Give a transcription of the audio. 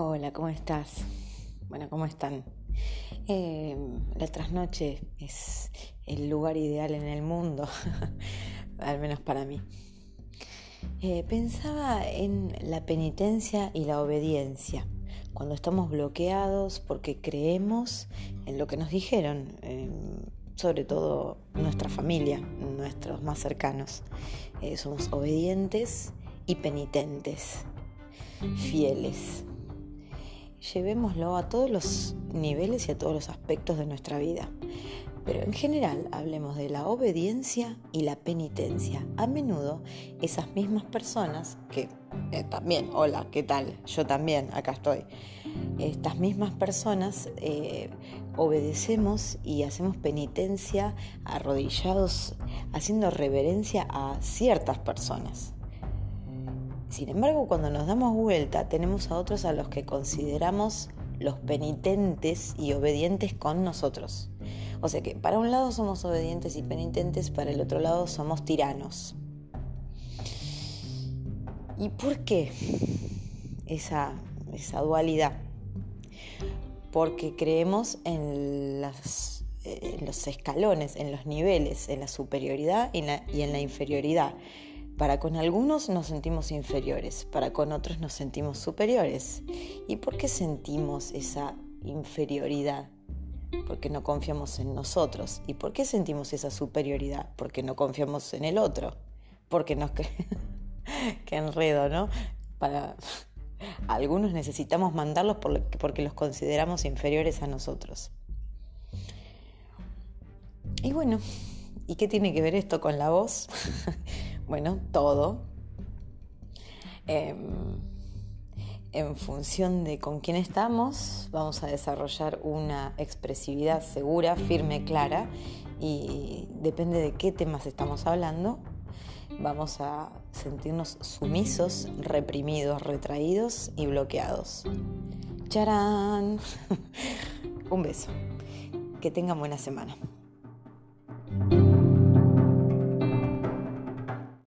Hola, ¿cómo estás? Bueno, ¿cómo están? Eh, la trasnoche es el lugar ideal en el mundo, al menos para mí. Eh, pensaba en la penitencia y la obediencia, cuando estamos bloqueados porque creemos en lo que nos dijeron, sobre todo nuestra familia, nuestros más cercanos. Eh, somos obedientes y penitentes, fieles llevémoslo a todos los niveles y a todos los aspectos de nuestra vida. Pero en general hablemos de la obediencia y la penitencia. A menudo esas mismas personas que eh, también, hola, ¿qué tal? Yo también, acá estoy. Estas mismas personas eh, obedecemos y hacemos penitencia arrodillados, haciendo reverencia a ciertas personas. Sin embargo, cuando nos damos vuelta, tenemos a otros a los que consideramos los penitentes y obedientes con nosotros. O sea que para un lado somos obedientes y penitentes, para el otro lado somos tiranos. ¿Y por qué esa, dualidad? Porque creemos en, los escalones, en los niveles, en la superioridad y en la inferioridad. Para con algunos nos sentimos inferiores, para con otros nos sentimos superiores. ¿Y por qué sentimos esa inferioridad? Porque no confiamos en nosotros. ¿Y por qué sentimos esa superioridad? Porque no confiamos en el otro. Porque nos... qué enredo, ¿no? Para... Algunos necesitamos mandarlos porque los consideramos inferiores a nosotros. Y bueno, ¿y qué tiene que ver esto con la voz? Bueno, todo. Em, en función de con quién estamos, vamos a desarrollar una expresividad segura, firme, clara y depende de qué temas estamos hablando, vamos a sentirnos sumisos, reprimidos, retraídos y bloqueados. ¡Charán! Un beso. Que tengan buena semana.